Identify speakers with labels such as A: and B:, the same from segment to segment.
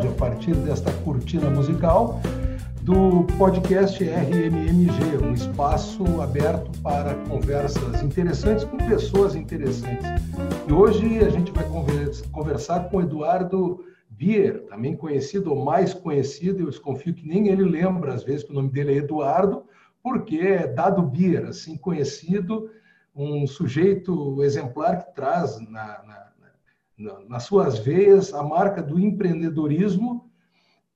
A: episódio a partir desta cortina musical do podcast RMMG, um espaço aberto para conversas interessantes com pessoas interessantes. E hoje a gente vai conversar com Eduardo Bier, também conhecido ou mais conhecido, eu desconfio que nem ele lembra às vezes que o nome dele é Eduardo, porque é Dado Bier, assim conhecido, um sujeito exemplar que traz na, na nas suas veias a marca do empreendedorismo.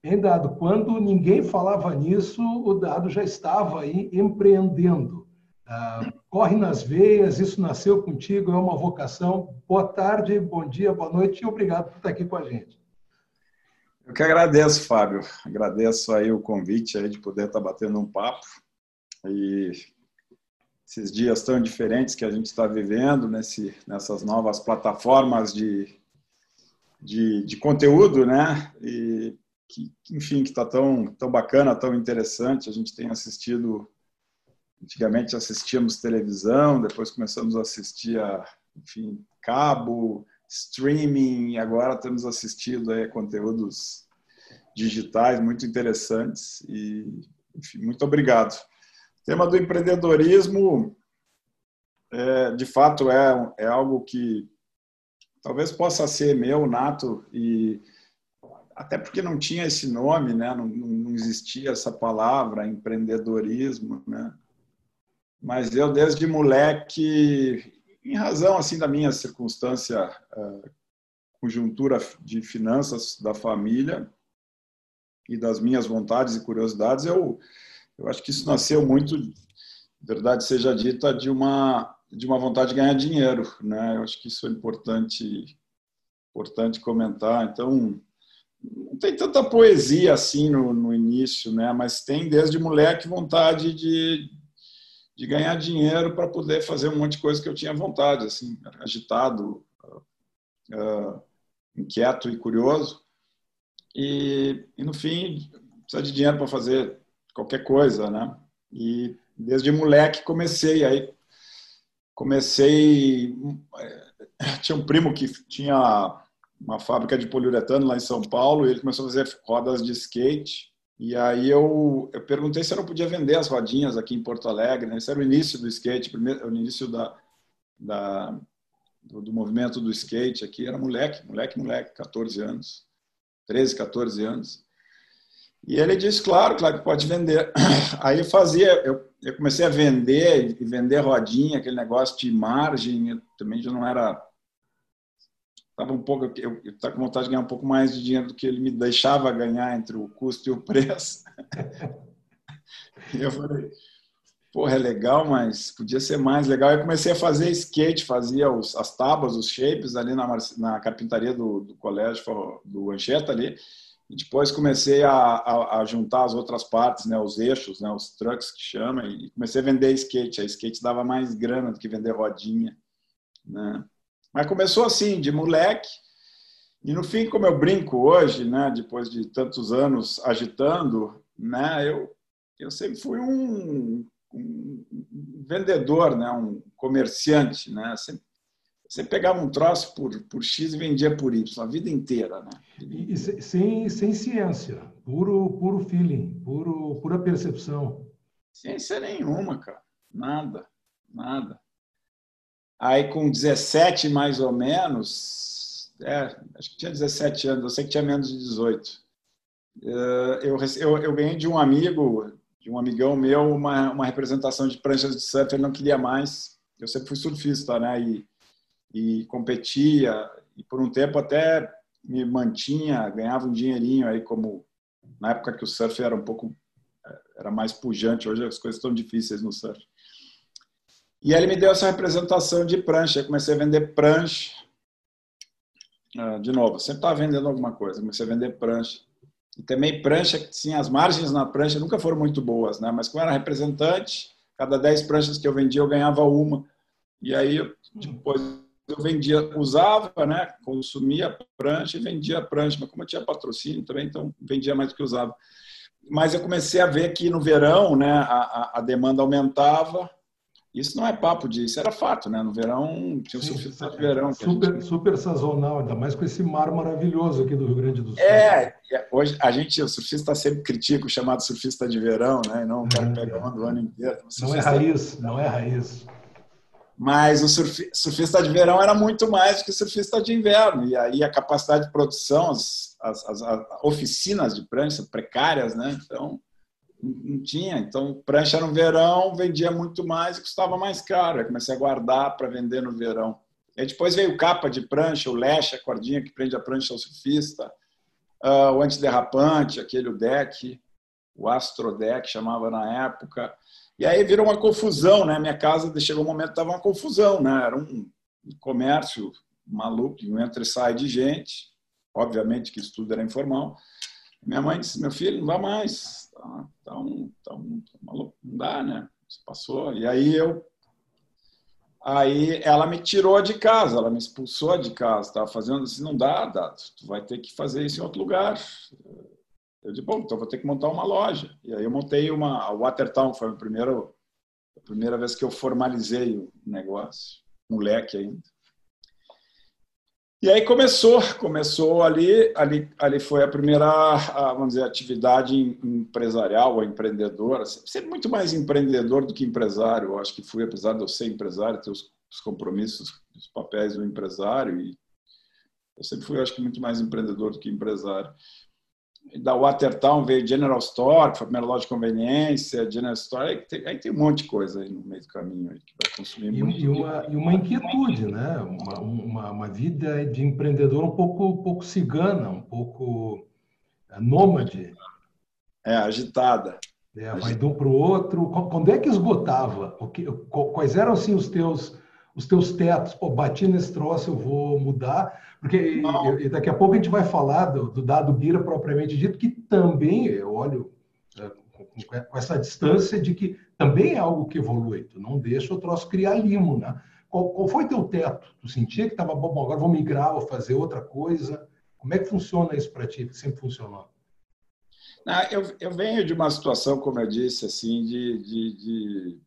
A: Em dado quando ninguém falava nisso, o dado já estava aí empreendendo. Ah, corre nas veias, isso nasceu contigo, é uma vocação. Boa tarde, bom dia, boa noite e obrigado por estar aqui com a gente.
B: Eu que agradeço, Fábio. Agradeço aí o convite aí de poder estar batendo um papo. E esses dias tão diferentes que a gente está vivendo, nesse, nessas novas plataformas de, de, de conteúdo, né? E que, enfim, que está tão, tão bacana, tão interessante. A gente tem assistido, antigamente assistíamos televisão, depois começamos a assistir a, enfim, cabo, streaming, e agora temos assistido aí conteúdos digitais muito interessantes. E, enfim, muito obrigado. O tema do empreendedorismo, é, de fato, é, é algo que talvez possa ser meu, nato, e até porque não tinha esse nome, né? não, não existia essa palavra, empreendedorismo. Né? Mas eu, desde moleque, em razão assim da minha circunstância, uh, conjuntura de finanças da família e das minhas vontades e curiosidades, eu eu acho que isso nasceu muito, verdade seja dita, de uma de uma vontade de ganhar dinheiro, né? Eu acho que isso é importante importante comentar. Então, não tem tanta poesia assim no, no início, né? Mas tem desde moleque vontade de, de ganhar dinheiro para poder fazer um monte de coisa que eu tinha vontade, assim, agitado, uh, inquieto e curioso. E, e no fim, precisa de dinheiro para fazer qualquer coisa, né? E desde moleque comecei aí comecei eh, tinha um primo que tinha uma fábrica de poliuretano lá em São Paulo e ele começou a fazer rodas de skate e aí eu, eu perguntei se eu não podia vender as rodinhas aqui em Porto Alegre né? esse era o início do skate primeiro o início da, da do, do, movimento do skate aqui era moleque moleque moleque 14 anos 13 14 anos e ele disse, claro, claro que pode vender. Aí eu fazia, eu, eu comecei a vender, e vender rodinha, aquele negócio de margem, eu também já não era... Estava um pouco, eu estava com vontade de ganhar um pouco mais de dinheiro do que ele me deixava ganhar entre o custo e o preço. E eu falei, porra, é legal, mas podia ser mais legal. Eu comecei a fazer skate, fazia os, as tábuas, os shapes ali na, na carpintaria do, do colégio, do Anchieta ali, e depois comecei a, a, a, juntar as outras partes, né, os eixos, né, os trucks que chama, e comecei a vender skate. A skate dava mais grana do que vender rodinha. Né? Mas começou assim, de moleque. E no fim, como eu brinco hoje, né, depois de tantos anos agitando, né, eu, eu sempre fui um, um vendedor, né, um comerciante. Né, sempre você pegava um troço por, por X e vendia por Y, a vida inteira, né?
A: E, sem, sem ciência, puro, puro feeling, puro, pura percepção.
B: Ciência nenhuma, cara. Nada, nada. Aí com 17 mais ou menos, é, acho que tinha 17 anos, eu sei que tinha menos de 18. Eh, eu, eu, eu ganhei de um amigo, de um amigão meu, uma, uma representação de pranchas de surf, ele não queria mais. Eu sempre fui surfista, né? E, e competia e por um tempo até me mantinha, ganhava um dinheirinho aí como na época que o surf era um pouco era mais pujante, hoje as coisas estão difíceis no surf. E aí ele me deu essa representação de prancha, eu comecei a vender prancha. Ah, de novo, sempre estava vendendo alguma coisa, comecei a vender prancha. E também prancha, sim, as margens na prancha nunca foram muito boas, né? Mas como era representante, cada 10 pranchas que eu vendia eu ganhava uma. E aí depois eu vendia, usava, né, consumia a prancha e vendia a prancha, mas como eu tinha patrocínio também, então vendia mais do que usava. Mas eu comecei a ver que no verão, né, a, a demanda aumentava Isso não é papo disso, era fato, né? No verão tinha o surfista de verão.
A: Super, gente... super sazonal, ainda mais com esse mar maravilhoso aqui do Rio Grande do Sul.
B: É, hoje a gente, o surfista sempre critica o chamado surfista de verão, né? E não o cara é. pega o ano inteiro.
A: Não é raiz, não é raiz.
B: Mas o surfista de verão era muito mais do que o surfista de inverno. E aí a capacidade de produção, as, as, as oficinas de prancha precárias, né? Então, não tinha. Então, prancha no verão vendia muito mais e custava mais caro. Eu comecei a guardar para vender no verão. E depois veio capa de prancha, o leche, a cordinha que prende a prancha ao surfista, uh, o antiderrapante, aquele deck, o astrodeck chamava na época. E aí virou uma confusão, né? Minha casa chegou um momento que estava uma confusão, né? Era um comércio maluco, um entra e sai de gente. Obviamente que isso tudo era informal. Minha mãe disse: meu filho, não dá mais, tá, tá, um, tá, um, tá maluco, não dá, né? Isso passou. E aí eu. Aí ela me tirou de casa, ela me expulsou de casa. Estava fazendo assim, não dá, dá, tu vai ter que fazer isso em outro lugar. Eu disse, bom, então vou ter que montar uma loja. E aí eu montei uma, a Watertown, foi a primeira, a primeira vez que eu formalizei o negócio, moleque ainda. E aí começou, começou ali, ali, ali foi a primeira, vamos dizer, atividade empresarial ou empreendedora. Sempre muito mais empreendedor do que empresário. Eu acho que fui, apesar de eu ser empresário, ter os, os compromissos, os papéis do empresário. E eu sempre fui, acho que, muito mais empreendedor do que empresário da Watertown veio General Store, que foi a primeira loja de conveniência, General Store, aí tem, aí tem um monte de coisa aí no meio do caminho aí que vai consumir
A: e,
B: muito.
A: E uma, e uma inquietude, né? Uma, uma, uma, vida de empreendedor um pouco, um pouco cigana, um pouco é, nômade.
B: É, agitada.
A: É, vai de um para o outro. Quando é que esgotava? Quais eram assim, os teus os teus tetos, pô, bati nesse troço, eu vou mudar, porque daqui a pouco a gente vai falar do, do, dado Bira propriamente dito, que também eu olho é, com essa distância de que também é algo que evolui, tu não deixa o troço criar limo, né? Qual, qual foi teu teto? Tu sentia que estava bom, agora vou migrar, vou fazer outra coisa? Como é que funciona isso para ti, que sempre funcionou?
B: Não, eu, eu venho de uma situação, como eu disse, assim, de, de, de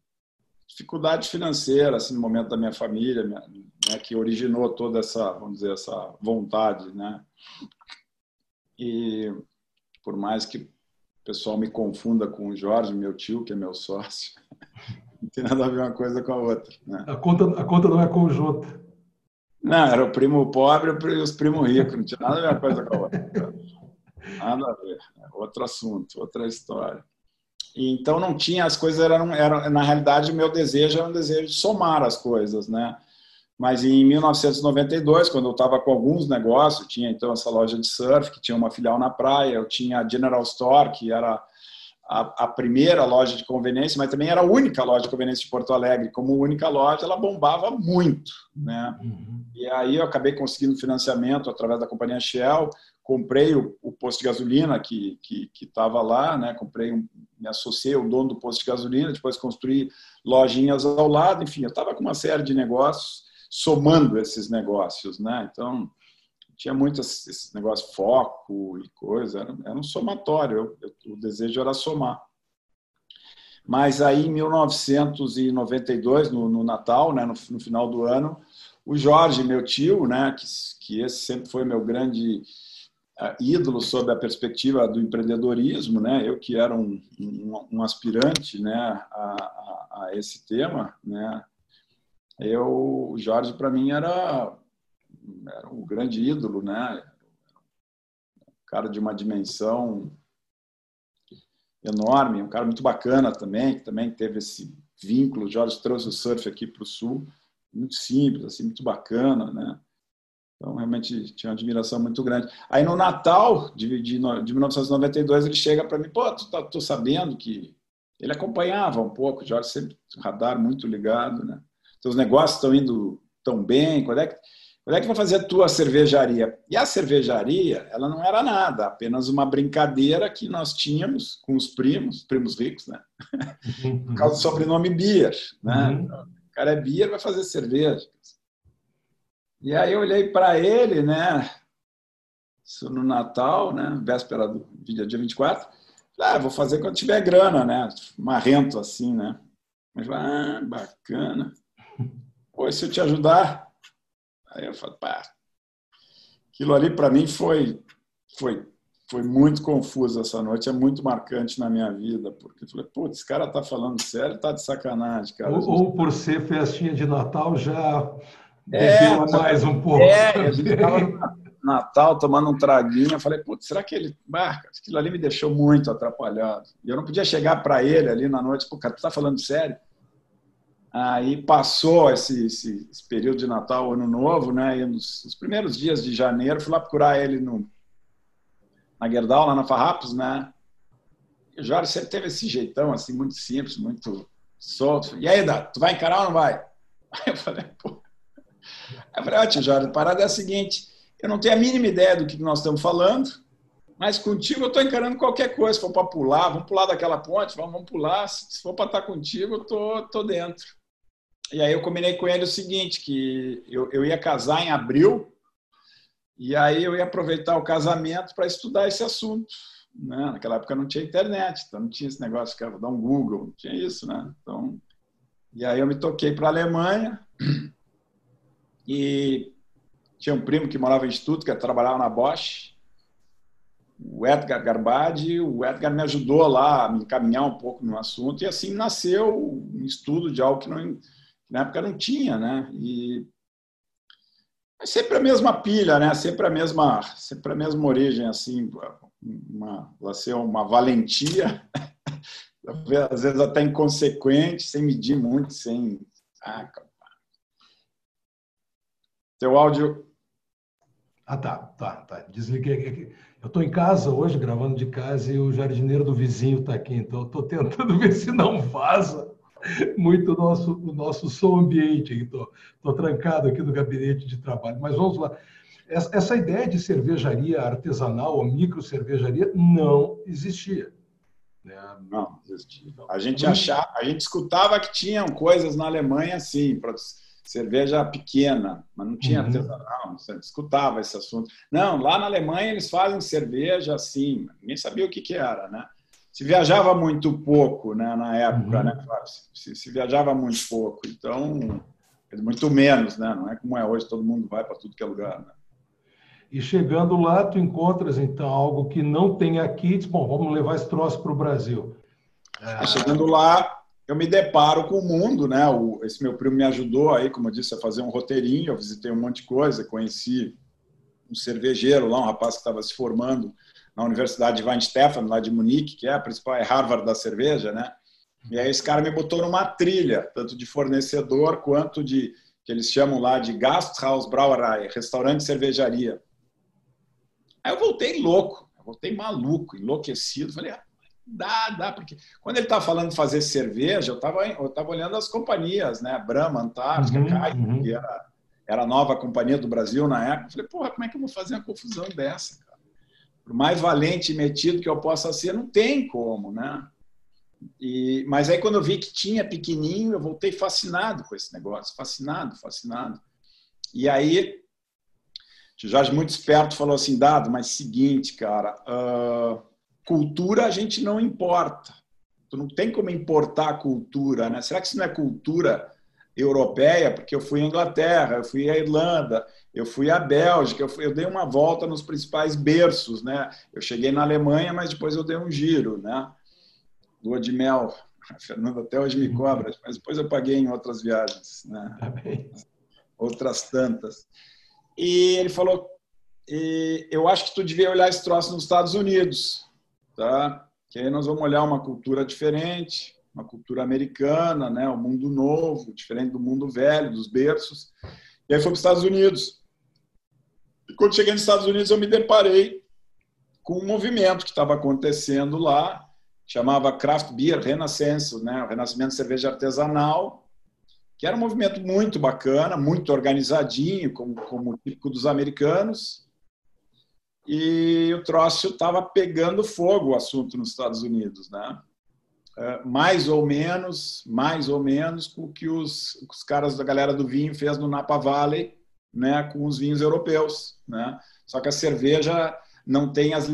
B: dificuldade financeira, assim, no momento da minha família, né, que originou toda essa, vamos dizer, essa vontade, né? E por mais que o pessoal me confunda com o Jorge, meu tio, que é meu sócio, não tem nada a ver uma coisa com a outra. Né?
A: A, conta, a conta não é conjunta.
B: Não, era o primo pobre e os primos ricos, não tinha nada a ver uma coisa com a outra. Nada a ver. É outro assunto, outra história. Então não tinha as coisas eram, eram na realidade meu desejo era um desejo de somar as coisas, né? Mas em 1992, quando eu estava com alguns negócios, tinha então essa loja de surf que tinha uma filial na praia, eu tinha a General Store que era a, a, primeira loja de conveniência, mas também era a única loja de conveniência de Porto Alegre. Como única loja, ela bombava muito, né? Uhum. E aí eu acabei conseguindo financiamento através da companhia Shell comprei o, o, posto de gasolina que que estava lá, né? Comprei, um, me associei ao dono do posto de gasolina, depois construí lojinhas ao lado, enfim, eu estava com uma série de negócios somando esses negócios, né? Então tinha muito esse negócio foco e coisa, era, era um somatório. Eu, eu, o desejo era somar. Mas aí, em 1992, no, no Natal, né, no, no, final do ano, o Jorge, meu tio, né, que, que esse sempre foi meu grande ídolo sob a perspectiva do empreendedorismo, né? Eu que era um, um, um aspirante, né, a, a, a, esse tema, né? Eu, o Jorge para mim era era um grande ídolo, né? Um cara de uma dimensão enorme, um cara muito bacana também, que também teve esse vínculo. O Jorge trouxe o surf aqui para o sul, muito simples, assim, muito bacana, né? Então, realmente tinha uma admiração muito grande. Aí, no Natal de, de, de 1992, ele chega para mim, pô, tu tá, tô sabendo que ele acompanhava um pouco, Jorge sempre radar muito ligado, né? Teus negócios estão indo tão bem, quando é que quando é que vai fazer a tua cervejaria? E a cervejaria, ela não era nada, apenas uma brincadeira que nós tínhamos com os primos, primos ricos, né? Por causa do sobrenome Beer, né? Uhum. O cara é Beer, vai fazer cerveja. E aí eu olhei para ele, né? Isso no Natal, né? Véspera do dia, dia 24. Ah, vou fazer quando tiver grana, né? Marrento assim, né? Mas, ah, bacana. Pô, se eu te ajudar? Aí eu falo, pá. Aquilo ali para mim foi, foi, foi muito confuso essa noite, é muito marcante na minha vida, porque eu falei, putz, esse cara tá falando sério, tá de sacanagem, cara.
A: Ou, ou por ser festinha de Natal já é, mais um pouco.
B: É, a gente tava no Natal tomando um traguinho, eu falei, putz, será que ele. Ah, aquilo ali me deixou muito atrapalhado. E eu não podia chegar para ele ali na noite, pô, cara, tu tá falando sério? Aí passou esse, esse, esse, período de Natal, Ano Novo, né? E nos, nos, primeiros dias de janeiro, fui lá procurar ele no, na Gerdau, lá na Farrapos, né? E o Jorge sempre teve esse jeitão, assim, muito simples, muito solto. E aí, Dá, tu vai encarar ou não vai? Aí eu falei, pô. Eu falei, ó, tio Jorge, a parada é a seguinte: eu não tenho a mínima ideia do que nós estamos falando, mas contigo eu estou encarando qualquer coisa. Se for para pular, vamos pular daquela ponte, vamos, vamos pular. Se for para estar tá contigo, eu tô, tô dentro. E aí eu combinei com ele o seguinte, que eu, eu ia casar em abril, e aí eu ia aproveitar o casamento para estudar esse assunto. Né? Naquela época não tinha internet, então não tinha esse negócio que dar um Google, não tinha isso, né? Então, e aí eu me toquei para a Alemanha e tinha um primo que morava em Stuttgart, trabalhava na Bosch, o Edgar Garbadi, o Edgar me ajudou lá a me encaminhar um pouco no assunto, e assim nasceu um estudo de algo que, não, que na época não tinha, né? E é sempre a mesma pilha, né? Sempre a mesma, sempre a mesma origem, assim, uma, ser uma valentia, às vezes até inconsequente, sem medir muito, sem. Ah, Teu áudio
A: ah, tá, tá, tá. Desliguei. Eu estou em casa hoje, gravando de casa, e o jardineiro do vizinho está aqui, então estou tentando ver se não vaza muito o nosso, o nosso som ambiente. Estou trancado aqui no gabinete de trabalho. Mas vamos lá. Essa, essa ideia de cervejaria artesanal ou micro cervejaria não existia.
B: Né? Não, existia. A gente achava, a gente escutava que tinham coisas na Alemanha assim, cerveja pequena, mas não tinha uhum. artesanal, você escutava esse assunto. Não, lá na Alemanha eles fazem cerveja assim, ninguém sabia o que, que era, né? Se viajava muito pouco, né, na época, uhum. né, se, se, viajava muito pouco, então muito menos, né? Não é como é hoje, todo mundo vai para tudo que é lugar, né?
A: E chegando lá, tu encontras então algo que não tem aqui, diz, bom, vamos levar esse troço para o Brasil.
B: É... Chegando lá, eu me deparo com o mundo, né? O, esse meu primo me ajudou aí, como eu disse, a fazer um roteirinho. Eu visitei um monte de coisa, conheci um cervejeiro lá, um rapaz que estava se formando na Universidade de Weinstefan, lá de Munique, que é a principal é Harvard da cerveja, né? E aí esse cara me botou numa trilha, tanto de fornecedor quanto de que eles chamam lá de Gasthaus Brauerei, restaurante cervejaria. Aí eu voltei louco, eu voltei maluco, enlouquecido. Falei, ah, Dá, dá, porque quando ele estava falando de fazer cerveja, eu estava eu tava olhando as companhias, né? Brahma, Antártica, uhum, uhum. que era, era a nova companhia do Brasil na época. Eu falei, porra, como é que eu vou fazer uma confusão dessa, cara? Por mais valente e metido que eu possa ser, não tem como, né? E, mas aí quando eu vi que tinha pequenininho, eu voltei fascinado com esse negócio, fascinado, fascinado. E aí, o Jorge, muito esperto, falou assim, Dado, mas seguinte, cara, uh, cultura a gente não importa. Tu não tem como importar a cultura, né? Será que isso não é cultura europeia? Porque eu fui à Inglaterra, eu fui à Irlanda, eu fui à Bélgica, eu, fui, eu dei uma volta nos principais berços, né? Eu cheguei na Alemanha, mas depois eu dei um giro, né? Lua de mel. A Fernanda até hoje me cobra, mas depois eu paguei em outras viagens, né? Tá outras tantas. E ele falou, eu acho que tu devia olhar esse troço nos Estados Unidos tá? Que aí nós vamos olhar uma cultura diferente, uma cultura americana, né? Um mundo novo, diferente do mundo velho, dos berços. E aí fui para os Estados Unidos. E quando cheguei nos Estados Unidos, eu me deparei com um movimento que estava acontecendo lá, chamava Craft Beer Renaissance, né? O Renascimento de Cerveja Artesanal, que era um movimento muito bacana, muito organizadinho, como, como típico dos americanos e o troço estava pegando fogo o assunto nos Estados Unidos, né? É, mais ou menos, mais ou menos com o que os, os caras da galera do vinho fez no Napa Valley, né, com os vinhos europeus, né? Só que a cerveja não tem as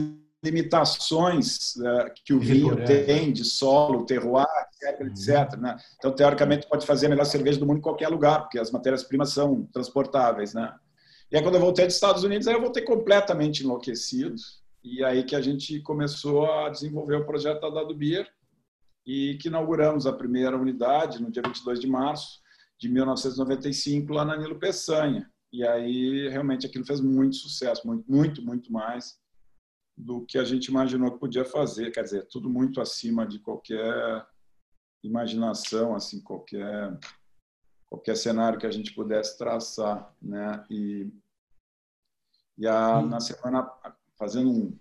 B: limitações uh, que o vinho tem de solo, terroir, etc, uhum. etc. Né? Então, teoricamente, pode fazer a melhor cerveja do mundo em qualquer lugar, porque as matérias-primas são transportáveis. Né? E aí, quando eu voltei dos Estados Unidos, aí eu voltei completamente enlouquecido. E aí que a gente começou a desenvolver o projeto da Dado Beer e que inauguramos a primeira unidade no dia 22 de março de 1995 lá na Nilo Peçanha. E aí realmente aquilo fez muito sucesso, muito, muito, muito mais do que a gente imaginou que podia fazer. Quer dizer, tudo muito acima de qualquer imaginação, assim, qualquer qualquer cenário que a gente pudesse traçar, né? E, e a, na semana fazendo um,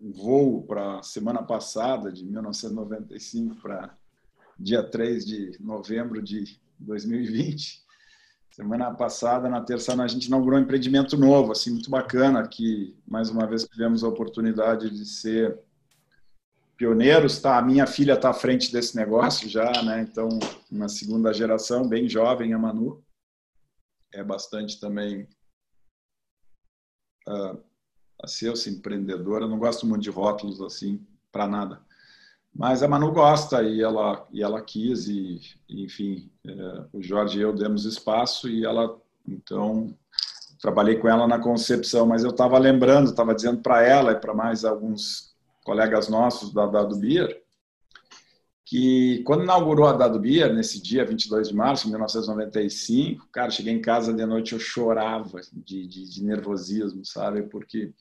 B: um voo para semana passada de 1995 para dia 3 de novembro de 2020 Semana passada, na terça, a gente inaugurou um empreendimento novo, assim, muito bacana, que mais uma vez tivemos a oportunidade de ser pioneiros, tá? A minha filha está à frente desse negócio já, né? Então, uma segunda geração, bem jovem, a Manu. É bastante também uh, a ser empreendedora. Eu não gosto muito de rótulos assim, para nada. Mas a Manu gosta e ela, e ela quis, e, enfim, é, o Jorge e eu demos espaço e ela, então, trabalhei com ela na concepção, mas eu estava lembrando, estava dizendo para ela e para mais alguns colegas nossos da Dado Beer, que quando inaugurou a Dado Beer, nesse dia 22 de março de 1995, cara, cheguei em casa de noite eu chorava de, de, de nervosismo, sabe? Porque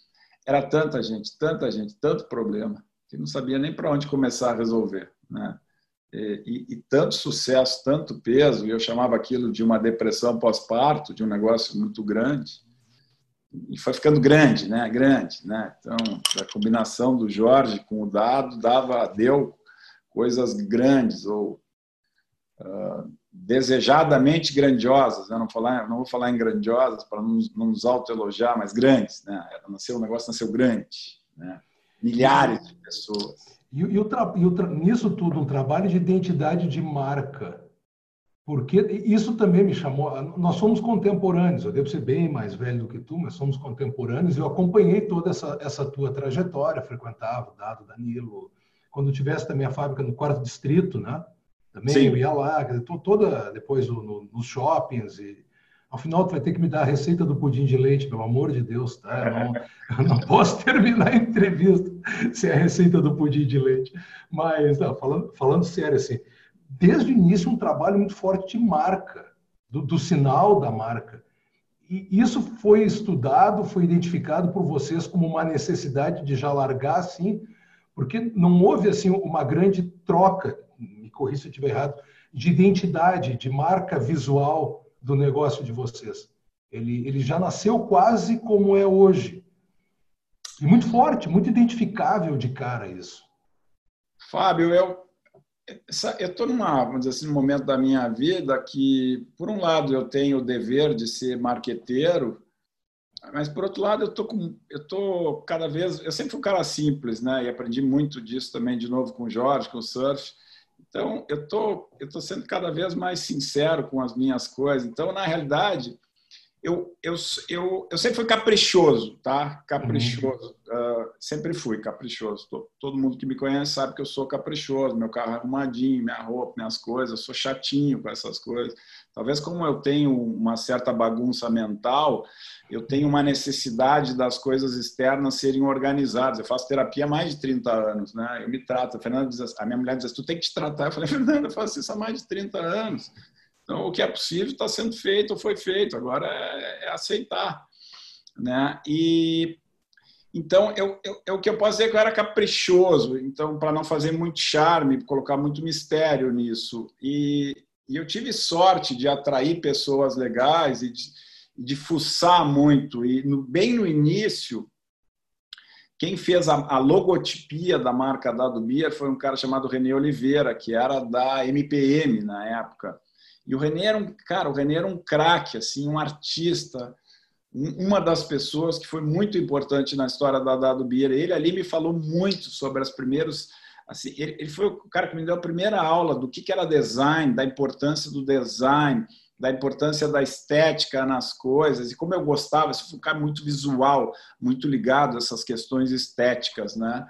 B: era tanta gente, tanta gente, tanto problema que não sabia nem para onde começar a resolver. Né? E, e, tanto sucesso, tanto peso, e eu chamava aquilo de uma depressão pós-parto, de um negócio muito grande, e foi ficando grande, né? Grande, né? Então, a combinação do Jorge com o dado dava, deu coisas grandes ou uh, desejadamente grandiosas. Né? Não, falar, não vou falar em grandiosas para não, nos autoelogiar, mas grandes, né? Nasceu, o negócio nasceu grande, né? milhares de pessoas.
A: E, e, o, e o nisso tudo, um trabalho de identidade de marca. Porque isso também me chamou. Nós somos contemporâneos, eu devo ser bem mais velho do que tu, mas somos contemporâneos. Eu acompanhei toda essa, essa tua trajetória, frequentava o Dado, Danilo. Quando tivesse também a fábrica no quarto distrito, né? Também Sim. eu ia lá, toda depois no, nos shoppings e ao final, tu vai ter que me dar a receita do pudim de leite, pelo amor de Deus, tá? Eu não, eu não posso terminar a entrevista sem a receita do pudim de leite. Mas, não, falando, falando sério, assim, desde o início, um trabalho muito forte de marca, do, do sinal da marca. E isso foi estudado, foi identificado por vocês como uma necessidade de já largar assim, porque não houve assim uma grande troca, me corri se eu estiver errado, de identidade, de marca visual do negócio de vocês. Ele, ele já nasceu quase como é hoje. E muito forte, muito identificável de cara isso.
B: Fábio, eu estou numa, vamos dizer assim, num momento da minha vida que, por um lado, eu tenho o dever de ser marqueteiro, mas por outro lado, eu tô com, eu tô cada vez, eu sempre fui um cara simples, né? E aprendi muito disso também de novo com o Jorge, com o surf. Então, eu tô, eu tô sendo cada vez mais sincero com as minhas coisas. Então, na realidade, eu, eu, eu, eu sempre fui caprichoso, tá? Caprichoso. Uhum. Sempre fui caprichoso. Todo, mundo que me conhece sabe que eu sou caprichoso. Meu carro é arrumadinho, minha roupa, minhas coisas. Eu sou chatinho com essas coisas. Talvez como eu tenho uma certa bagunça mental, eu tenho uma necessidade das coisas externas serem organizadas. Eu faço terapia há mais de 30 anos, né? Eu me trato. A, Fernanda diz, a minha mulher diz, tu tem que te tratar. Eu falei, Fernanda, eu faço isso há mais de 30 anos. Então, o que é possível está sendo feito ou foi feito. Agora é, é aceitar, né? E então, eu, eu, eu, o que eu posso dizer é que eu era caprichoso, então, para não fazer muito charme, colocar muito mistério nisso. E, e eu tive sorte de atrair pessoas legais e de, de fuçar muito. E no, bem no início, quem fez a, a, logotipia da marca Dado Beer foi um cara chamado René Oliveira, que era da MPM na época. E o René era um cara, o era um craque, assim, um artista, uma das pessoas que foi muito importante na história da Dado Beer. Ele ali me falou muito sobre as primeiros Assim, ele, ele, foi o cara que me deu a primeira aula do que, que era design, da importância do design, da importância da estética nas coisas e como eu gostava, se ficar muito visual, muito ligado a essas questões estéticas, né?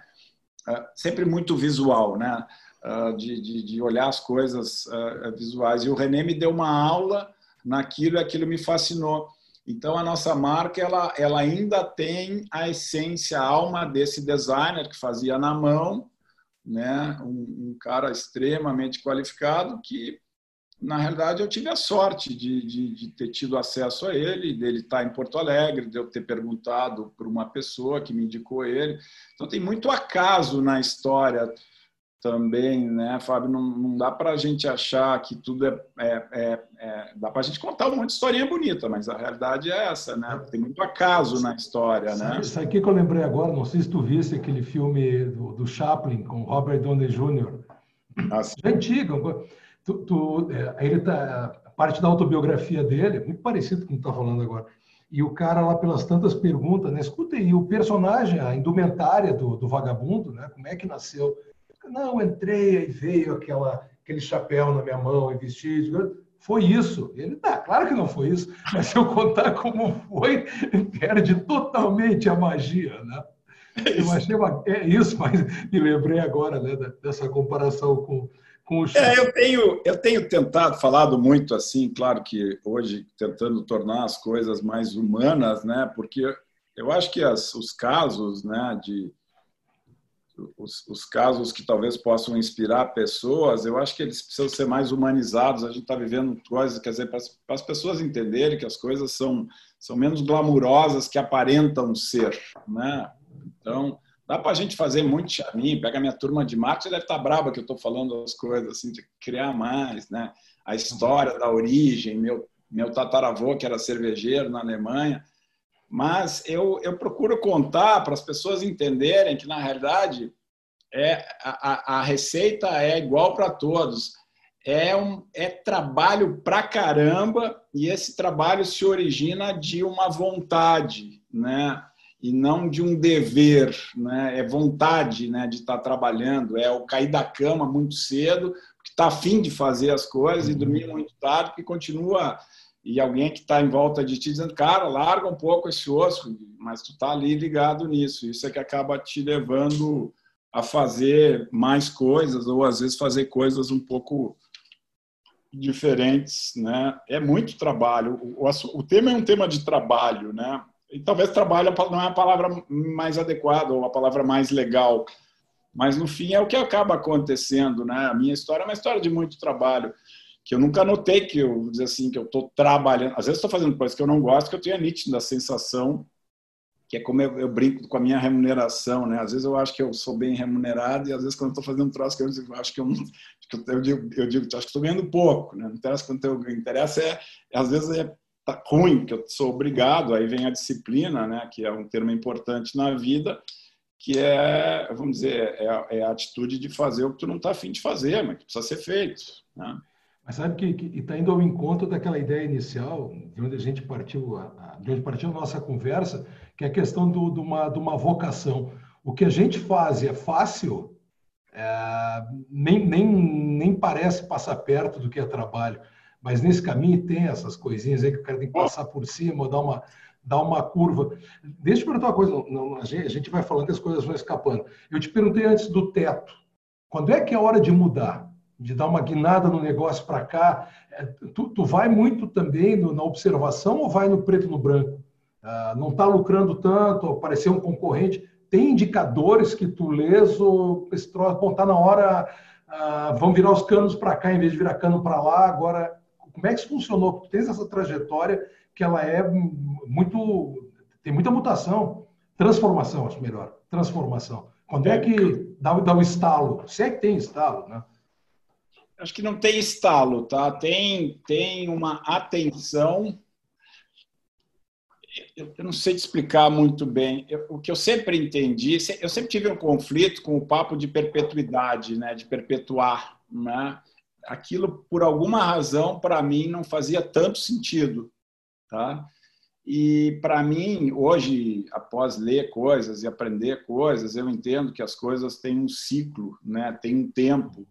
B: Ah, sempre muito visual, né? Ah, de, de, de olhar as coisas ah, visuais. E o René me deu uma aula naquilo e aquilo me fascinou. Então, a nossa marca ela, ela ainda tem a essência, a alma desse designer que fazia na mão, né? um, um cara extremamente qualificado que na realidade, eu tive a sorte de, de, de, ter tido acesso a ele, dele estar em Porto Alegre, de eu ter perguntado para uma pessoa que me indicou ele. Então, tem muito acaso na história também, né, Fábio? Não, não dá para a gente achar que tudo é. é, é, é dá para a gente contar um monte de historinha bonita, mas a realidade é essa, né? Tem muito acaso na história, né?
A: Isso aqui que eu lembrei agora, não sei se tu viste aquele filme do, do Chaplin com Robert Downey Jr. Ah, é antigo. Tu, tu, é, ele tá, a parte da autobiografia dele é muito parecido com o que tu está falando agora. E o cara lá, pelas tantas perguntas, né? Escuta aí, o personagem, a indumentária do, do vagabundo, né? Como é que nasceu? Não, entrei e veio aquela, aquele chapéu na minha mão e vestido. Foi isso. Ele, tá, claro que não foi isso, mas se eu contar como foi, perde totalmente a magia, né? Eu achei uma, é isso, mas me lembrei agora né, dessa comparação com, com o
B: É, eu tenho, eu tenho tentado, falado muito assim, claro que hoje tentando tornar as coisas mais humanas, né? Porque eu acho que as, os casos, né, de os, os, casos que talvez possam inspirar pessoas, eu acho que eles precisam ser mais humanizados. A gente está vivendo coisas, quer dizer, para as, pessoas entenderem que as coisas são, são menos glamurosas que aparentam ser. Né? Então, dá para a gente fazer muito chaminho. Pega a minha turma de marketing, deve estar tá brava que eu estou falando as coisas, assim, de criar mais. Né? A história da origem, meu, meu tataravô, que era cervejeiro na Alemanha mas eu, eu procuro contar para as pessoas entenderem que, na realidade, é, a, a receita é igual para todos. É, um, é trabalho para caramba e esse trabalho se origina de uma vontade, né? E não de um dever, né? É vontade, né? De estar tá trabalhando, é o cair da cama muito cedo, que está afim de fazer as coisas e dormir muito tarde, que continua e alguém que está em volta de ti dizendo, cara, larga um pouco esse osso, mas tu está ali ligado nisso. Isso é que acaba te levando a fazer mais coisas ou às vezes fazer coisas um pouco diferentes, né? É muito trabalho. O, o, o tema é um tema de trabalho, né? E talvez trabalho não é a palavra mais adequada ou a palavra mais legal, mas no fim é o que acaba acontecendo, né? A minha história é uma história de muito trabalho que eu nunca notei que eu dizer assim que eu estou trabalhando. Às vezes estou fazendo coisas que eu não gosto, que eu tenho a nítida sensação que é como eu, eu, brinco com a minha remuneração, né? Às vezes eu acho que eu sou bem remunerado e às vezes quando estou fazendo um troço que eu, acho que eu, eu digo, eu digo, acho que estou ganhando pouco, né? Não interessa quanto eu interessa é, às vezes é tá ruim que eu sou obrigado. Aí vem a disciplina, né? Que é um termo importante na vida, que é, vamos dizer, é, é a atitude de fazer o que tu não está afim de fazer, mas que precisa ser feito, né?
A: Mas sabe que está indo ao encontro daquela ideia inicial, de onde a gente partiu, de onde partiu a nossa conversa, que é a questão do, de, uma, de uma vocação. O que a gente faz é fácil, é, nem, nem, nem parece passar perto do que é trabalho, mas nesse caminho tem essas coisinhas aí que o cara tem que passar por cima, dar uma, dar uma curva. Deixa eu perguntar uma coisa, não, a, gente, a gente vai falando que as coisas vão escapando. Eu te perguntei antes do teto. Quando é que é hora de mudar? De dar uma guinada no negócio para cá. É, tu, tu, vai muito também no, na observação ou vai no preto e no branco? Ah, não está lucrando tanto, apareceu um concorrente. Tem indicadores que tu lês ou esse troço, bom, tá na hora, ah, vão virar os canos para cá em vez de virar cano para lá. Agora, como é que isso funcionou? Tu tens essa trajetória que ela é muito. tem muita mutação. Transformação, acho melhor. Transformação. Quando é que dá, dá o estalo? Se é que tem estalo, né?
B: Acho que não tem estalo, tá? Tem, tem uma atenção. Eu, eu não sei te explicar muito bem. Eu, o que eu sempre entendi, eu sempre tive um conflito com o papo de perpetuidade, né? De perpetuar, né? Aquilo, por alguma razão, para mim não fazia tanto sentido, tá? E para mim, hoje, após ler coisas e aprender coisas, eu entendo que as coisas têm um ciclo, né? Tem um tempo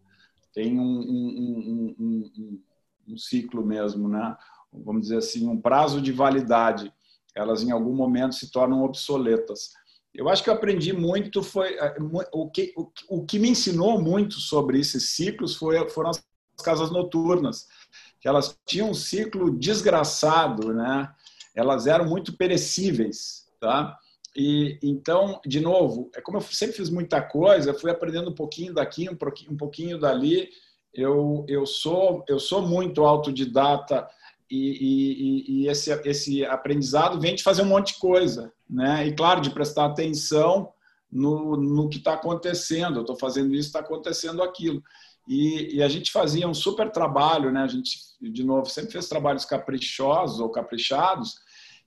B: tem um, um, um, um ciclo mesmo, né? vamos dizer assim, um prazo de validade. Elas, em algum momento, se tornam obsoletas. Eu acho que eu aprendi muito, foi é, o que, o, que me ensinou muito sobre esses ciclos foi, foram as casas noturnas, que elas tinham um ciclo desgraçado, né? elas eram muito perecíveis. Tá? E então, de novo, é como eu sempre fiz muita coisa, fui aprendendo um pouquinho daqui, um pouquinho, dali. Eu, eu sou eu sou muito autodidata e, e, e, esse esse aprendizado vem de fazer um monte de coisa, né? E claro, de prestar atenção no, no que está acontecendo. Eu estou fazendo isso, está acontecendo aquilo. E, e, a gente fazia um super trabalho, né? A gente, de novo, sempre fez trabalhos caprichosos ou caprichados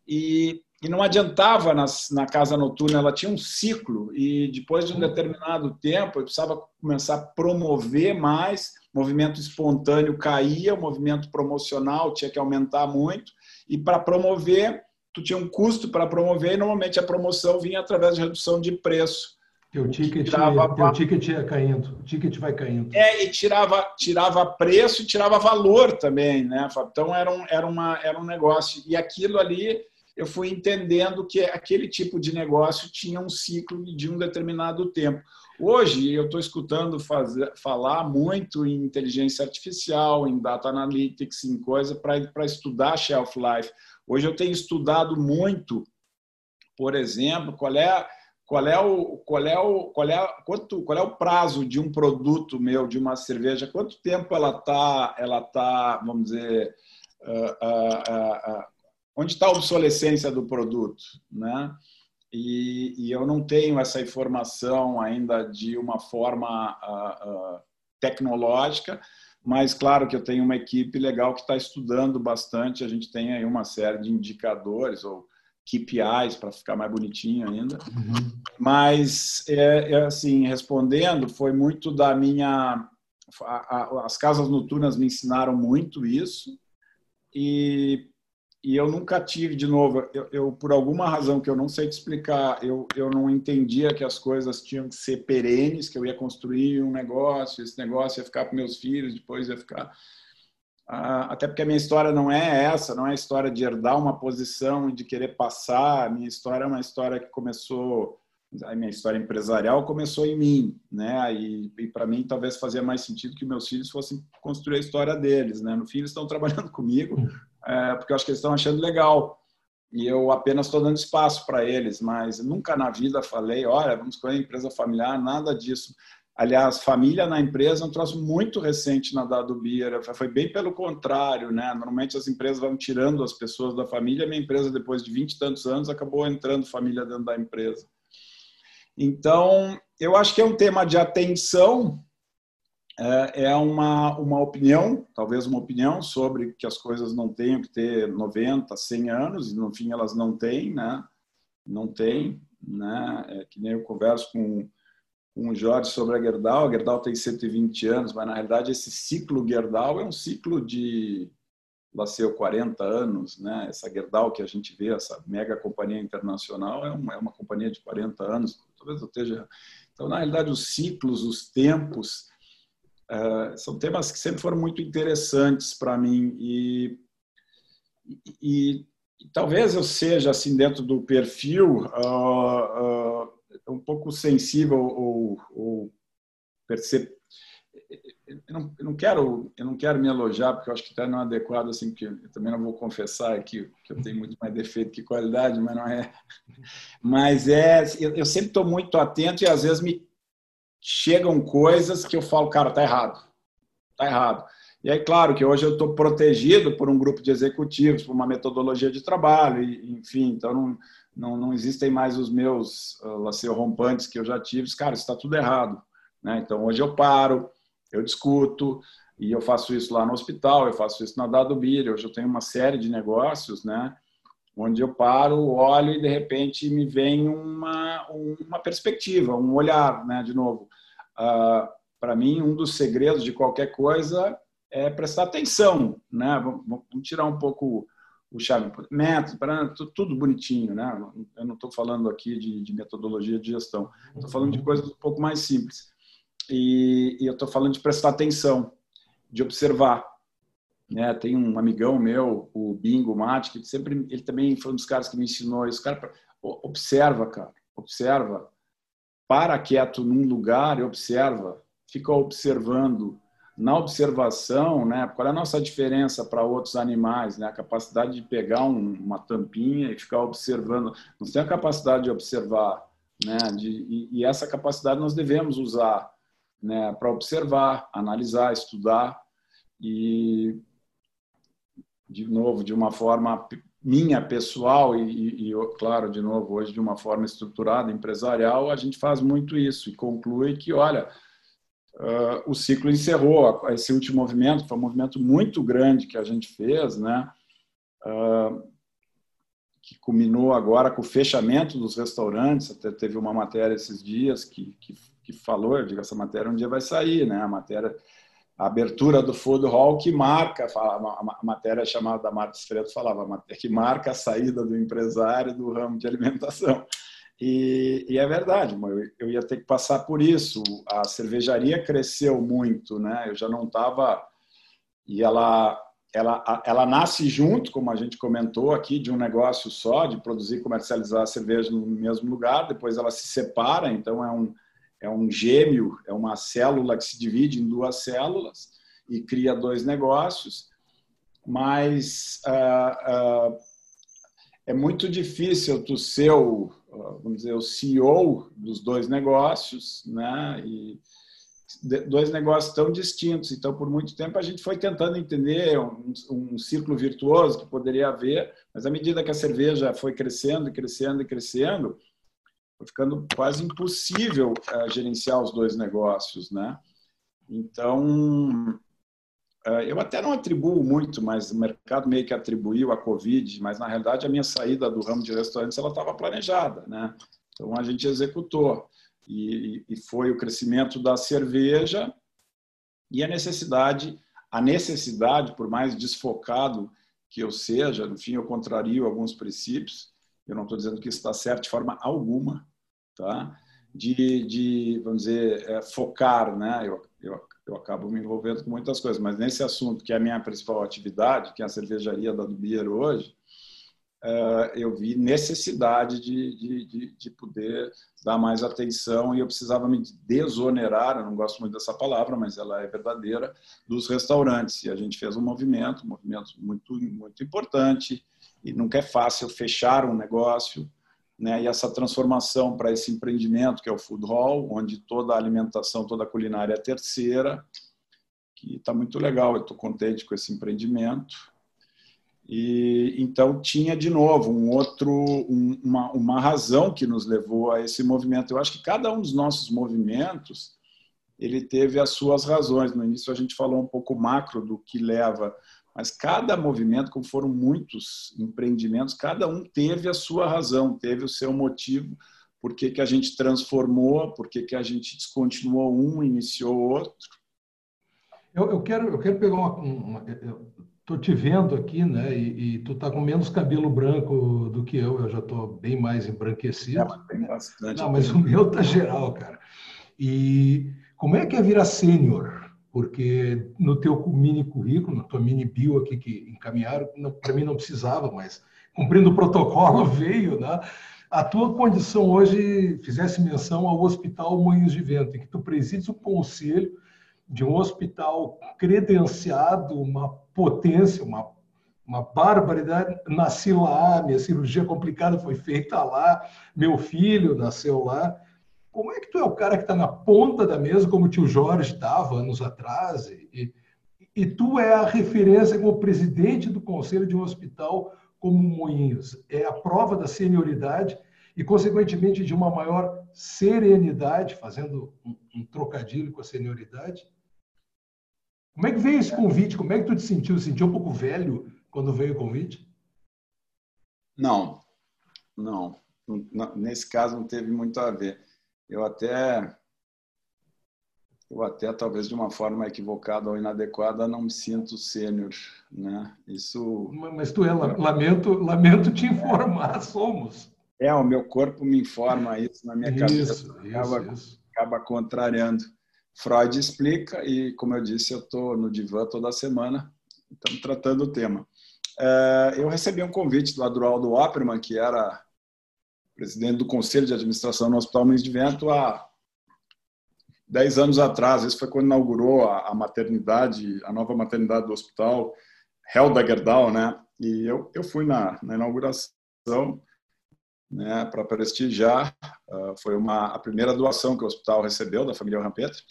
B: e e não adiantava nas, na casa noturna, ela tinha um ciclo e depois de um determinado tempo eu precisava começar a promover mais, movimento espontâneo caía, o movimento promocional tinha que aumentar muito e para promover, tu tinha um custo para promover e normalmente a promoção vinha através de redução de preço.
A: Teu ticket, tirava, teu ticket ia caindo, o ticket vai caindo.
B: É, e tirava, tirava preço e tirava valor também, né? Então era um, era, uma, era um negócio. E aquilo ali eu fui entendendo que aquele tipo de negócio tinha um ciclo de um determinado tempo. Hoje, eu estou escutando fazer, falar muito em inteligência artificial, em data analytics, em coisa para estudar shelf life. Hoje eu tenho estudado muito, por exemplo, qual é qual é o qual é o qual é quanto qual é o prazo de um produto meu de uma cerveja quanto tempo ela tá ela tá vamos dizer uh, uh, uh, onde está a obsolescência do produto, né? E, e, eu não tenho essa informação ainda de uma forma uh, uh, tecnológica, mas claro que eu tenho uma equipe legal que está estudando bastante. A gente tem aí uma série de indicadores ou KPIs para ficar mais bonitinho ainda. Uhum. Mas é, é, assim, respondendo, foi muito da minha a, a, as casas noturnas me ensinaram muito isso e e eu nunca tive, de novo, eu, eu, por alguma razão que eu não sei te explicar, eu, eu não entendia que as coisas tinham que ser perenes, que eu ia construir um negócio, esse negócio ia ficar para meus filhos, depois ia ficar. Ah, até porque a minha história não é essa, não é a história de herdar uma posição e de querer passar. A minha história é uma história que começou, a minha história empresarial começou em mim, né? E, e para mim talvez fazia mais sentido que meus filhos fossem construir a história deles, né? No fim eles estão trabalhando comigo é, porque eu acho que eles estão achando legal. E eu apenas estou dando espaço para eles, mas nunca na vida falei, olha, vamos escolher empresa familiar, nada disso. Aliás, família na empresa é um troço muito recente na Dado Beer. Foi bem pelo contrário, né? Normalmente as empresas vão tirando as pessoas da família. Minha empresa, depois de 20 e tantos anos, acabou entrando família dentro da empresa. Então, eu acho que é um tema de atenção é, é uma, uma opinião, talvez uma opinião sobre que as coisas não tenham que ter 90, 100 anos, e no fim elas não têm, né? Não tem, né? É que nem eu converso com, com o Jorge sobre a Gerdau, a Gerdau tem 120 anos, mas na realidade esse ciclo Gerdau é um ciclo de nasceu 40 anos, né? Essa Gerdau que a gente vê, essa mega companhia internacional, é uma, é uma companhia de 40 anos, talvez eu esteja... Então, na realidade, os ciclos, os tempos, Uh, são temas que sempre foram muito interessantes para mim e, e, e, talvez eu seja assim dentro do perfil uh, uh, um pouco sensível ou, ou eu não, eu não, quero eu não quero me elogiar porque eu acho que está não é adequado assim que eu também não vou confessar aqui que eu tenho muito mais defeito que qualidade mas não é. Mas é eu, eu sempre estou muito atento e às vezes me chegam coisas que eu falo, cara, tá errado, tá errado. E aí, claro que hoje eu estou protegido por um grupo de executivos, por uma metodologia de trabalho, e, enfim, então não, não, não existem mais os meus uh, rompantes que eu já tive. Cara, está tudo errado. Né? Então, hoje eu paro, eu discuto, e eu faço isso lá no hospital, eu faço isso na Dado Bilha, hoje eu tenho uma série de negócios, né? Onde eu paro, olho e de repente me vem uma, uma perspectiva, um olhar, né? De novo, uh, ah, para mim um dos segredos de qualquer coisa é prestar atenção, né? Vamos tirar um pouco o chave, método, tudo bonitinho, né? Eu não estou falando aqui de, de, metodologia de gestão, estou falando de coisas um pouco mais simples. E, e eu estou falando de prestar atenção, de observar, Né? Tem um amigão meu, o Bingo Mate, que sempre ele também foi um dos caras que me ensinou isso. Cara, observa, cara, observa. Para quieto num lugar e observa. Fica observando. Na observação, né? Qual é a nossa diferença para outros animais? Né? A capacidade de pegar um, uma tampinha e ficar observando. Nós temos a capacidade de observar, né? De, e, e essa capacidade nós devemos usar, né? Para observar, analisar, estudar e de novo, de uma forma minha pessoal e, e, claro, de novo, hoje de uma forma estruturada, empresarial, a gente faz muito isso e conclui que, olha, uh, o ciclo encerrou. Esse último movimento foi um movimento muito grande que a gente fez, né? Uh, que culminou agora com o fechamento dos restaurantes. Até teve uma matéria esses dias que, que, que falou, eu digo, essa matéria um dia vai sair, né? A matéria a abertura do food hall que marca, a matéria chamada da Marta falava, que marca a saída do empresário do ramo de alimentação. E, e, é verdade, eu ia ter que passar por isso. A cervejaria cresceu muito, né? Eu já não estava e ela ela ela nasce junto, como a gente comentou aqui, de um negócio só de produzir e comercializar a cerveja no mesmo lugar. Depois ela se separa, então é um é um gêmeo, é uma célula que se divide em duas células e cria dois negócios, mas uh, uh, é muito difícil tu ser o, vamos dizer, o CEO dos dois negócios, né? E dois negócios tão distintos. Então, por muito tempo, a gente foi tentando entender um, um círculo virtuoso que poderia haver, mas à medida que a cerveja foi crescendo, crescendo e crescendo, foi ficando quase impossível uh, gerenciar os dois negócios, né? Então, uh, eu até não atribuo muito, mas o mercado meio que atribuiu a Covid, mas na realidade a minha saída do ramo de restaurantes ela estava planejada, né? Então a gente executou e, e foi o crescimento da cerveja e a necessidade, a necessidade, por mais desfocado que eu seja, no fim eu contrario alguns princípios, eu não estou dizendo que isso está certo de forma alguma, tá? De, de vamos dizer, é, focar, né? Eu, eu, eu acabo me envolvendo com muitas coisas, mas nesse assunto, que é a minha principal atividade, que é a cervejaria da Dubier hoje, é, eu vi necessidade de, de, de, de, poder dar mais atenção e eu precisava me desonerar, eu não gosto muito dessa palavra, mas ela é verdadeira, dos restaurantes. E a gente fez um movimento, um movimento muito, muito importante, e nunca é fácil fechar um negócio, né? E essa transformação para esse empreendimento que é o Food Hall, onde toda a alimentação, toda a culinária é terceira, que está muito legal. Eu estou contente com esse empreendimento. E então tinha de novo um outro, um, uma, uma razão que nos levou a esse movimento. Eu acho que cada um dos nossos movimentos ele teve as suas razões. No início a gente falou um pouco macro do que leva mas cada movimento, como foram muitos empreendimentos, cada um teve a sua razão, teve o seu motivo, por que, que a gente transformou, por que, que a gente descontinuou um, iniciou outro.
A: Eu, eu quero, eu quero pegar uma. uma Estou te vendo aqui, né? E, e tu tá com menos cabelo branco do que eu. Eu já estou bem mais embranquecido. É, mas tem bastante. Não, mas o meu tá geral, cara. E como é que é virar sênior? Porque no teu mini currículo, na tua mini bio aqui que encaminharam, para mim não precisava, mas cumprindo o protocolo veio, né? A tua condição hoje fizesse menção ao Hospital Moinhos de Vento, em que tu presides o conselho de um hospital credenciado, uma potência, uma, uma barbaridade. Nasci lá, minha cirurgia complicada foi feita lá, meu filho nasceu lá. Como é que tu é o cara que está na ponta da mesa, como o tio Jorge estava anos atrás, e, e tu é a referência como presidente do conselho de um hospital como Moinhos? É a prova da senioridade e, consequentemente, de uma maior serenidade, fazendo um, um trocadilho com a senioridade? Como é que veio esse convite? Como é que tu te sentiu? Sentiu um pouco velho quando veio o convite?
B: Não, não. Nesse caso não teve muito a ver eu até eu até talvez de uma forma equivocada ou inadequada não me sinto sênior, né? Isso.
A: Mas tu é lamento, lamento te informar, somos.
B: É, o meu corpo me informa isso na minha isso, cabeça, acaba, isso. acaba contrariando. Freud explica e, como eu disse, eu estou no divã toda semana estamos tratando o tema. É, eu recebi um convite do Aldo Opperman, que era presidente do Conselho de Administração no Hospital Mães de Vento, há 10 anos atrás. Esse foi quando inaugurou a, maternidade, a nova maternidade do hospital, Helda Gerdau, né? E eu, eu fui na, na inauguração né, para prestigiar. Uh, foi uma, a primeira doação que o hospital recebeu da família Rampetre.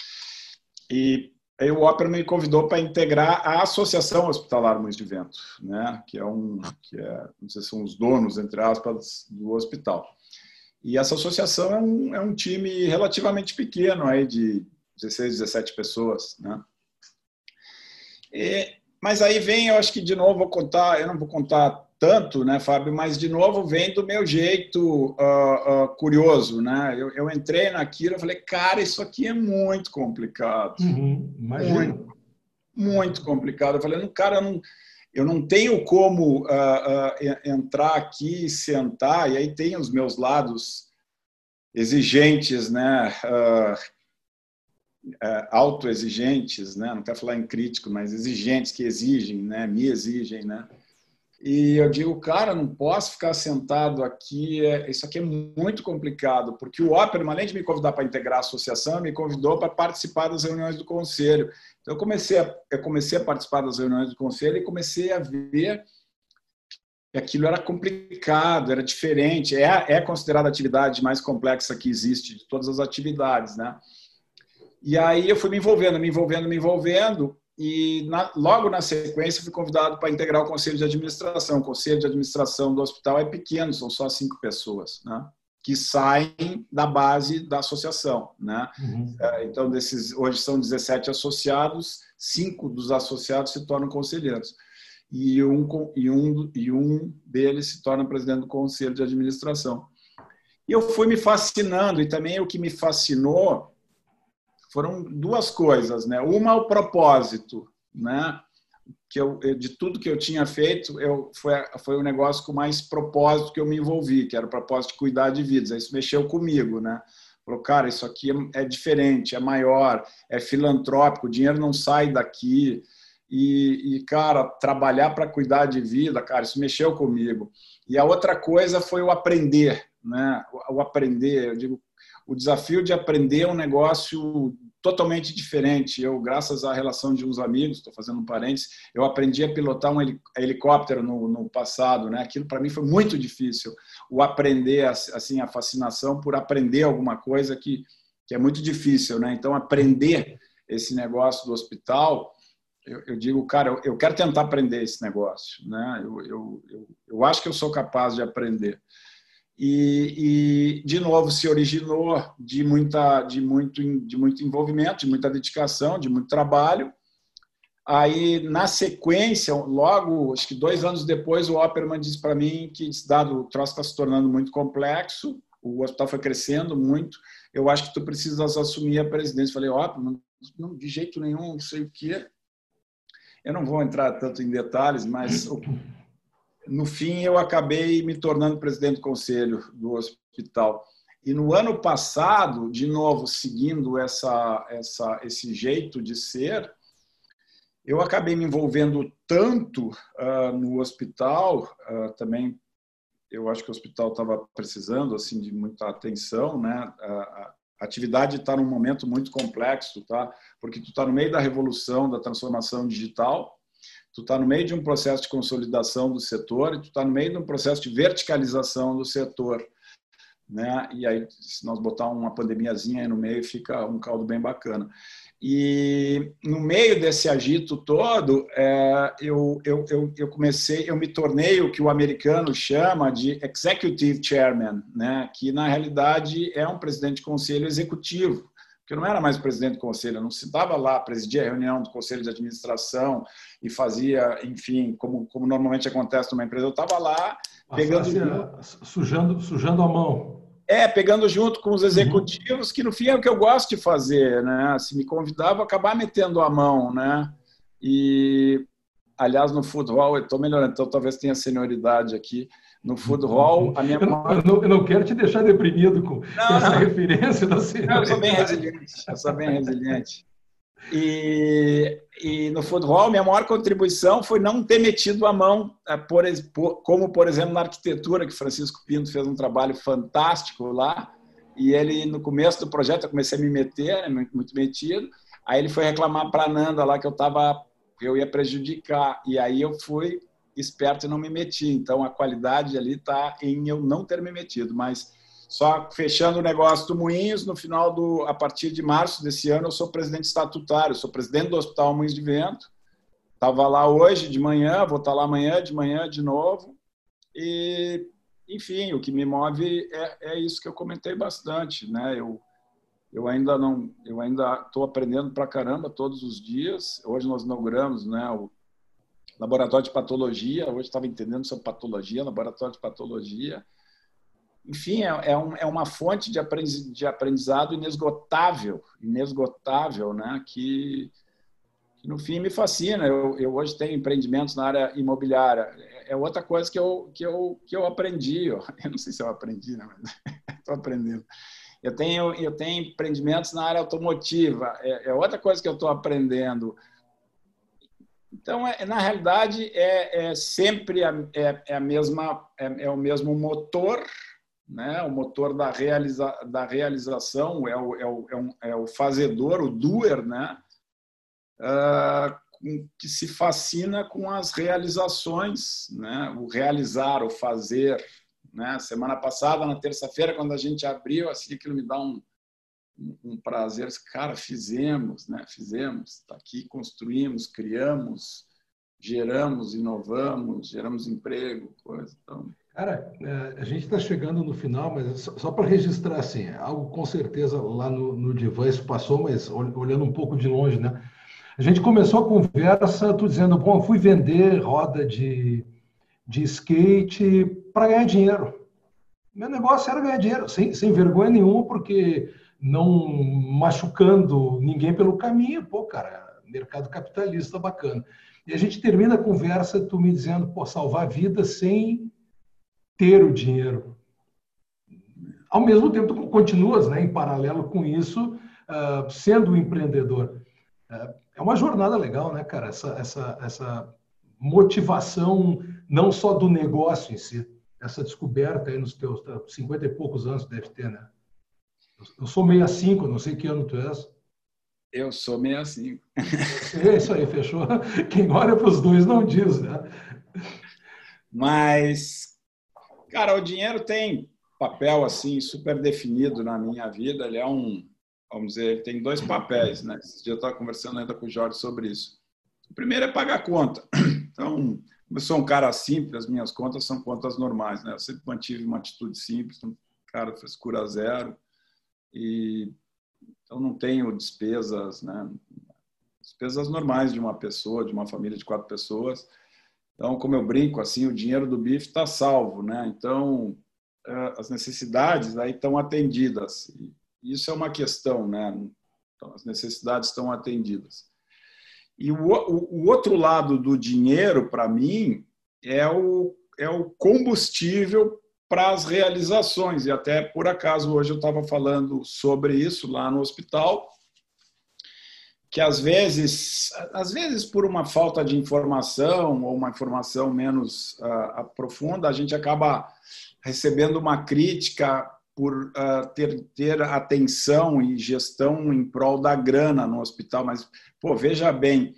B: E aí o Ópera me convidou para integrar a Associação Hospitalar Mães de Vento, né, que é um, que é, não sei se são os donos, entre aspas, do hospital. E essa associação é um, é um time relativamente pequeno, aí de 16, 17 pessoas, né. E, mas aí vem, eu acho que de novo vou contar, eu não vou contar tanto, né, Fábio? Mas de novo vem do meu jeito uh, uh, curioso, né? Eu, eu entrei naquilo, e falei, cara, isso aqui é muito complicado,
A: uhum,
B: muito, muito complicado. Eu falei, não, cara, eu não, eu não tenho como uh, entrar aqui, sentar e aí tem os meus lados exigentes, né? autoexigentes, né? Não quero falar em crítico, mas exigentes que exigem, né? Me exigem, né? E eu digo, cara, não posso ficar sentado aqui, é, isso aqui é muito complicado, porque o Opera, além de me convidar para integrar a associação, me convidou para participar das reuniões do conselho. Então, eu comecei a, eu comecei a participar das reuniões do conselho e comecei a ver que aquilo era complicado, era diferente, é, é considerada a atividade mais complexa que existe de todas as atividades, né? E aí eu fui me envolvendo, me envolvendo, me envolvendo, e na, logo na sequência fui convidado para integrar o conselho de administração. O conselho de administração do hospital é pequeno, são só cinco pessoas, né? que saem da base da associação, né? Uhum. É, então desses hoje são 17 associados, cinco dos associados se tornam conselheiros e um e um e um deles se torna presidente do conselho de administração. E eu fui me fascinando e também o que me fascinou foram duas coisas, né? Uma o propósito, né? Que eu, de tudo que eu tinha feito, eu foi foi o negócio com mais propósito que eu me envolvi, que era o propósito de cuidar de vidas. Isso mexeu comigo, né? Falou, cara, isso aqui é, é diferente, é maior, é filantrópico, o dinheiro não sai daqui. E, e cara, trabalhar para cuidar de vida, cara, isso mexeu comigo. E a outra coisa foi o aprender, né? O aprender, eu digo, o desafio de aprender um negócio totalmente diferente. Eu, graças à relação de uns amigos, estou fazendo um parênteses, eu aprendi a pilotar um helicóptero no, no passado, né? Aquilo para mim foi muito difícil. O aprender, assim, a fascinação por aprender alguma coisa que, que é muito difícil, né? Então, aprender esse negócio do hospital, eu, digo, cara, eu, eu, quero tentar aprender esse negócio, né? Eu, eu, eu, eu acho que eu sou capaz de aprender e, e, de novo se originou de muita de muito de muito envolvimento de muita dedicação de muito trabalho. Aí na sequência logo acho que dois anos depois o Opperman disse para mim que dado o troço está se tornando muito complexo o hospital foi crescendo muito eu acho que tu precisas assumir a presidência. Falei Opperman não de jeito nenhum não sei o que eu não vou entrar tanto em detalhes mas no fim, eu acabei me tornando presidente do conselho do hospital. E no ano passado, de novo, seguindo essa, essa, esse jeito de ser, eu acabei me envolvendo tanto uh, no hospital, uh, também eu acho que o hospital estava precisando assim de muita atenção, né? A, atividade está num momento muito complexo, tá? Porque tu está no meio da revolução, da transformação digital, tu está no meio de um processo de consolidação do setor e tu está no meio de um processo de verticalização do setor. Né? E aí, se nós botar uma pandemiazinha aí no meio, fica um caldo bem bacana. E no meio desse agito todo, é, eu, eu, eu, eu, comecei, eu me tornei o que o americano chama de executive chairman, né? que na realidade é um presidente de conselho executivo porque eu não era mais presidente do conselho, eu não estava lá, presidia a reunião do conselho de administração e fazia, enfim, como, como normalmente acontece numa empresa, eu estava lá pegando
A: assim, sujando, sujando a mão.
B: É, pegando junto com os uhum. executivos, uhum. que no fim é o que eu gosto de fazer, né? Se me convidava, acabar metendo a mão, né? E, aliás, no futebol, eu estou melhorando, então talvez tenha senioridade aqui no food hall. A minha
A: eu, não, eu, não, eu não quero te deixar deprimido com não, essa não. referência da
B: senhora. Eu sou bem resiliente. Eu sou bem resiliente. E, e no futebol, minha maior contribuição foi não ter metido a mão, é, por, como por exemplo na arquitetura, que Francisco Pinto fez um trabalho fantástico lá. E ele, no começo do projeto, eu comecei a me meter, né, muito metido. Aí ele foi reclamar para a Nanda lá que eu tava, eu ia prejudicar. E aí eu fui esperto e não me meti. Então a qualidade ali está em eu não ter me metido. Mas só fechando o negócio do Moinhos, no final do, a partir de março desse ano, eu sou presidente estatutário, sou presidente do Hospital Moinhos de Vento. Estava lá hoje de manhã, vou estar tá lá amanhã de manhã de novo. E, enfim, o que me move é, é isso que eu comentei bastante, né? Eu eu ainda não, eu ainda estou aprendendo para caramba todos os dias. Hoje nós inauguramos, né, o laboratório de patologia. Hoje estava entendendo sobre patologia, laboratório de patologia enfim, é, é, um, é uma fonte de, aprendiz, de aprendizado inesgotável, inesgotável, né? Que, que, no fim me fascina. Eu, eu hoje tenho empreendimentos na área imobiliária. É outra coisa que eu, que eu, que eu aprendi. Eu não sei se eu aprendi, né? mas estou aprendendo. Eu tenho, eu tenho empreendimentos na área automotiva. É, é outra coisa que eu estou aprendendo. Então, é, na realidade, é, é sempre a, é, é a mesma, é, é o mesmo motor né? o motor da, realiza, da realização, é o, é, o, é, um, é o fazedor, o doer, né? Uh, que se fascina com as realizações, né? o realizar, o fazer. Né? Semana passada, na terça-feira, quando a gente abriu, assim, aquilo me dá um, um prazer. Cara, fizemos, né? fizemos, está aqui, construímos, criamos, geramos, inovamos, geramos emprego, coisa. Então,
A: Cara, é, a gente está chegando no final, mas só para registrar assim, algo com certeza lá no, no divã isso passou, mas olhando um pouco de longe, né? A gente começou a conversa, tu dizendo, bom, fui vender roda de, de skate para ganhar dinheiro. Meu negócio era ganhar dinheiro, sem, sem vergonha nenhuma, porque não machucando ninguém pelo caminho, pô, cara, mercado capitalista bacana. E a gente termina a conversa, tu me dizendo, pô, salvar vidas sem ter o dinheiro. Ao mesmo tempo, tu continuas, né, em paralelo com isso, uh, sendo um empreendedor. Uh, é uma jornada legal, né, cara? Essa, essa, essa motivação não só do negócio em si, essa descoberta aí nos teus 50 e poucos anos deve ter, né? Eu sou 65, não sei que ano tu és.
B: Eu sou 65.
A: É isso aí, fechou. Quem olha para os dois não diz, né?
B: Mas Cara, o dinheiro tem papel assim super definido na minha vida. Ele é um, vamos dizer, ele tem dois papéis, né? Esse dia eu estava conversando ainda com o Jorge sobre isso. O primeiro é pagar a conta. Então, eu sou um cara simples, as minhas contas são contas normais, né? Eu sempre mantive uma atitude simples, um cara frescura zero e então não tenho despesas, né? Despesas normais de uma pessoa, de uma família de quatro pessoas. Então, como eu brinco, assim, o dinheiro do bife está salvo, né? Então, é, as necessidades aí estão atendidas. Isso é uma questão, né? Então, as necessidades estão atendidas. E o, o, o outro lado do dinheiro, para mim, é o, é o combustível para as realizações. E até por acaso hoje eu estava falando sobre isso lá no hospital que às vezes, às vezes por uma falta de informação ou uma informação menos uh, profunda, a gente acaba recebendo uma crítica por uh, ter, ter atenção e gestão em prol da grana no hospital. Mas, pô, veja bem,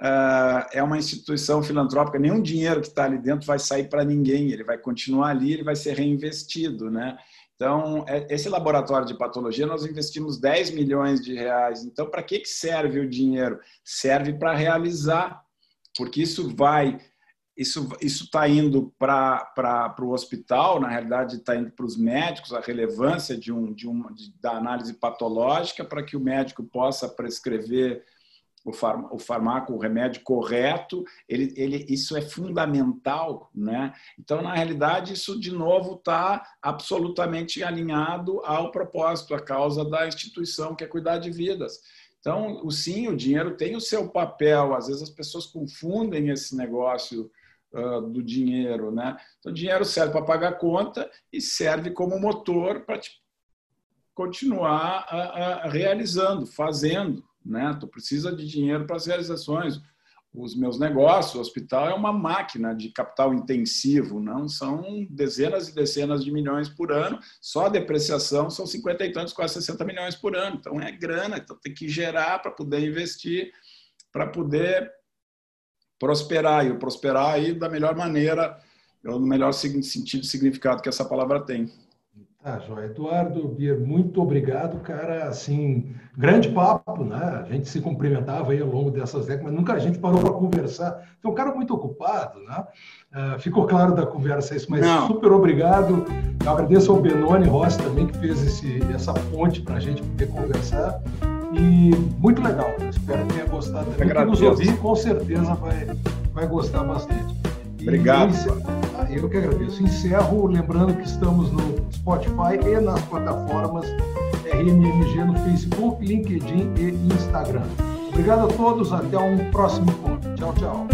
B: é uma instituição filantrópica, nenhum dinheiro que está ali dentro vai sair para ninguém, ele vai continuar ali, ele vai ser reinvestido, né? Então, é, esse laboratório de patologia, nós investimos 10 milhões de reais. Então, para que serve o dinheiro? Serve para realizar, porque isso vai, isso está indo para o hospital, na realidade está indo para os médicos, a relevância de um, de de, da análise patológica para que o médico possa prescrever o, farm, o farmaco, o remédio correto, ele, ele, isso é fundamental. Né? Então, na realidade, isso de novo está absolutamente alinhado ao propósito, à causa da instituição, que é cuidar de vidas. Então, o sim, o dinheiro tem o seu papel. Às vezes as pessoas confundem esse negócio uh, do dinheiro, né? Então, o dinheiro serve para pagar conta e serve como motor para continuar uh, realizando, fazendo, né? Tu precisa de dinheiro para as realizações. Os meus negócios, o hospital é uma máquina de capital intensivo, não são dezenas e dezenas de milhões por ano. Só a depreciação são 50 e tantos, quase 60 milhões por ano. Então é grana, então tem que gerar para poder investir, para poder prosperar e prosperar aí da melhor maneira, no melhor sentido e significado que essa palavra tem.
A: Tá, João. Eduardo Bier, muito obrigado, cara. Assim, grande papo, né? A gente se cumprimentava aí ao longo dessas décadas, mas nunca a gente parou para conversar. Então, um cara muito ocupado, né? Uh, ficou claro da conversa isso, mas Não. super obrigado. Eu agradeço ao Benoni Rossi também, que fez esse, essa ponte para a gente poder conversar. E muito legal. Espero que tenha gostado. Também. Quem nos ouvir, com certeza vai, vai gostar bastante.
B: Obrigado.
A: E, eu que agradeço. Encerro lembrando que estamos no Spotify e nas plataformas RMMG no Facebook, LinkedIn e Instagram. Obrigado a todos, até um próximo encontro. Tchau, tchau.